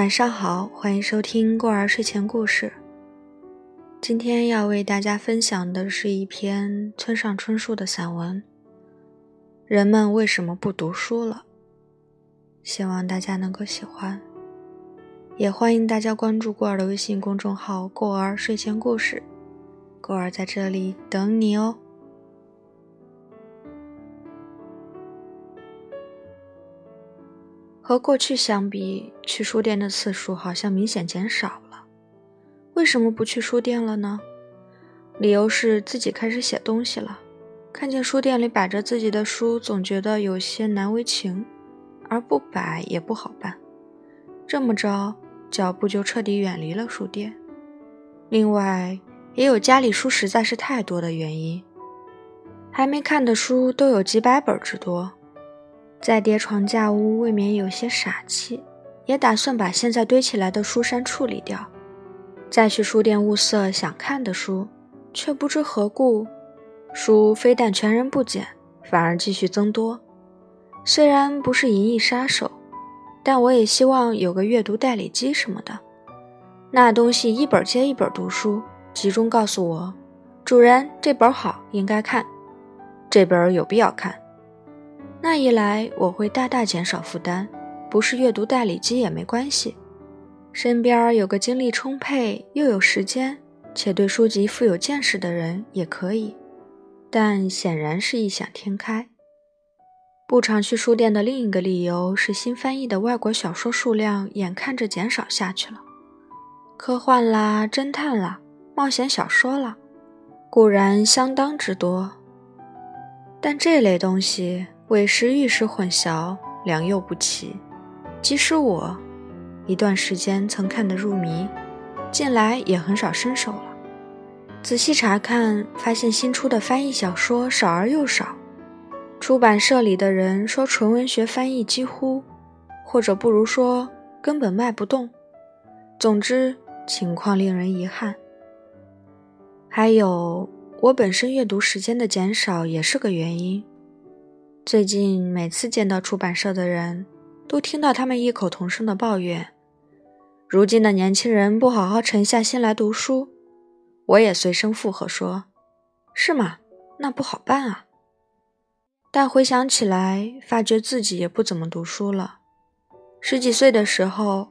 晚上好，欢迎收听过儿睡前故事。今天要为大家分享的是一篇村上春树的散文《人们为什么不读书了》，希望大家能够喜欢。也欢迎大家关注过儿的微信公众号“过儿睡前故事”，过儿在这里等你哦。和过去相比，去书店的次数好像明显减少了。为什么不去书店了呢？理由是自己开始写东西了，看见书店里摆着自己的书，总觉得有些难为情，而不摆也不好办。这么着，脚步就彻底远离了书店。另外，也有家里书实在是太多的原因，还没看的书都有几百本之多。再叠床架屋，未免有些傻气，也打算把现在堆起来的书山处理掉，再去书店物色想看的书，却不知何故，书非但全然不减，反而继续增多。虽然不是银翼杀手，但我也希望有个阅读代理机什么的，那东西一本接一本读书，集中告诉我，主人这本好，应该看，这本有必要看。那一来，我会大大减少负担，不是阅读代理机也没关系。身边有个精力充沛又有时间，且对书籍富有见识的人也可以。但显然是异想天开。不常去书店的另一个理由是，新翻译的外国小说数量眼看着减少下去了。科幻啦、侦探啦、冒险小说啦，固然相当之多，但这类东西。伪实玉石混淆，良莠不齐。即使我一段时间曾看得入迷，近来也很少伸手了。仔细查看，发现新出的翻译小说少而又少。出版社里的人说，纯文学翻译几乎，或者不如说根本卖不动。总之，情况令人遗憾。还有，我本身阅读时间的减少也是个原因。最近每次见到出版社的人，都听到他们异口同声的抱怨：如今的年轻人不好好沉下心来读书。我也随声附和说：“是吗？那不好办啊。”但回想起来，发觉自己也不怎么读书了。十几岁的时候，《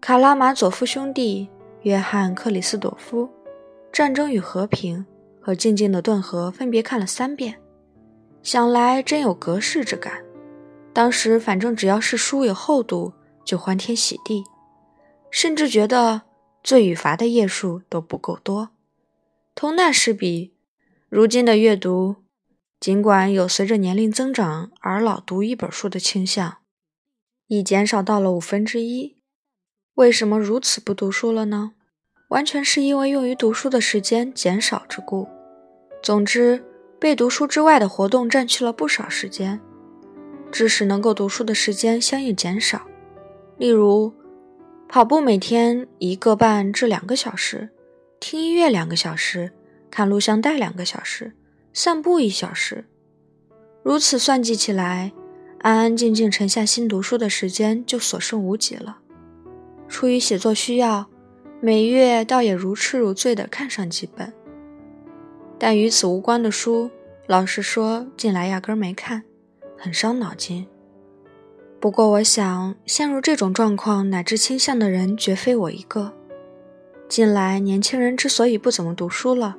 卡拉马佐夫兄弟》、约翰·克里斯朵夫、《战争与和平》和《静静的顿河》分别看了三遍。想来真有隔世之感。当时反正只要是书有厚度，就欢天喜地，甚至觉得罪与罚的页数都不够多。同那时比，如今的阅读，尽管有随着年龄增长而老读一本书的倾向，已减少到了五分之一。为什么如此不读书了呢？完全是因为用于读书的时间减少之故。总之。被读书之外的活动占去了不少时间，致使能够读书的时间相应减少。例如，跑步每天一个半至两个小时，听音乐两个小时，看录像带两个小时，散步一小时。如此算计起来，安安静静沉下心读书的时间就所剩无几了。出于写作需要，每月倒也如痴如醉地看上几本。但与此无关的书，老实说，近来压根没看，很伤脑筋。不过，我想陷入这种状况乃至倾向的人绝非我一个。近来年轻人之所以不怎么读书了，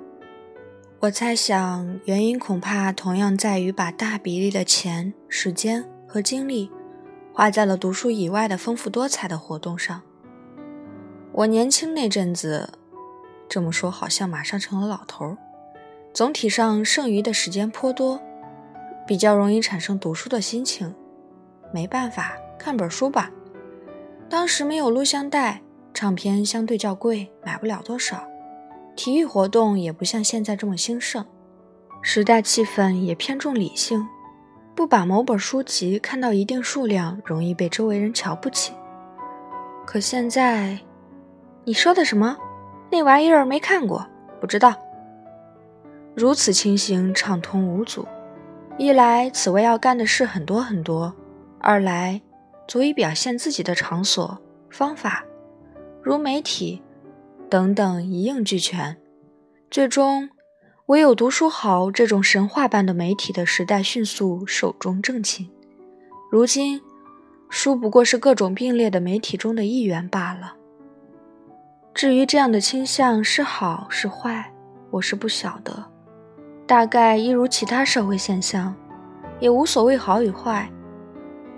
我猜想原因恐怕同样在于把大比例的钱、时间和精力花在了读书以外的丰富多彩的活动上。我年轻那阵子，这么说好像马上成了老头儿。总体上，剩余的时间颇多，比较容易产生读书的心情。没办法，看本书吧。当时没有录像带，唱片相对较贵，买不了多少。体育活动也不像现在这么兴盛，时代气氛也偏重理性，不把某本书籍看到一定数量，容易被周围人瞧不起。可现在，你说的什么？那玩意儿没看过，不知道。如此情形畅通无阻，一来此位要干的事很多很多，二来足以表现自己的场所方法，如媒体等等一应俱全。最终，唯有读书好这种神话般的媒体的时代迅速寿终正寝。如今，书不过是各种并列的媒体中的一员罢了。至于这样的倾向是好是坏，我是不晓得。大概一如其他社会现象，也无所谓好与坏。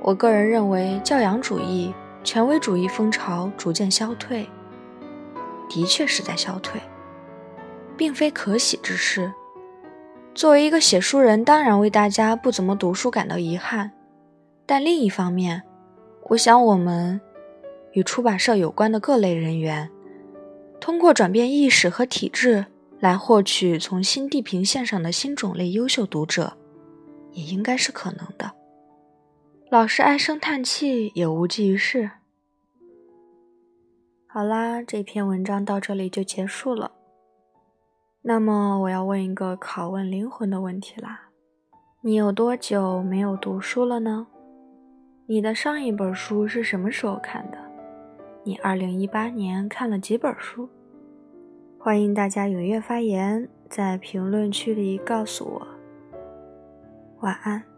我个人认为，教养主义、权威主义风潮逐渐消退，的确是在消退，并非可喜之事。作为一个写书人，当然为大家不怎么读书感到遗憾。但另一方面，我想我们与出版社有关的各类人员。通过转变意识和体制来获取从新地平线上的新种类优秀读者，也应该是可能的。老是唉声叹气也无济于事。好啦，这篇文章到这里就结束了。那么我要问一个拷问灵魂的问题啦：你有多久没有读书了呢？你的上一本书是什么时候看的？你二零一八年看了几本书？欢迎大家踊跃发言，在评论区里告诉我。晚安。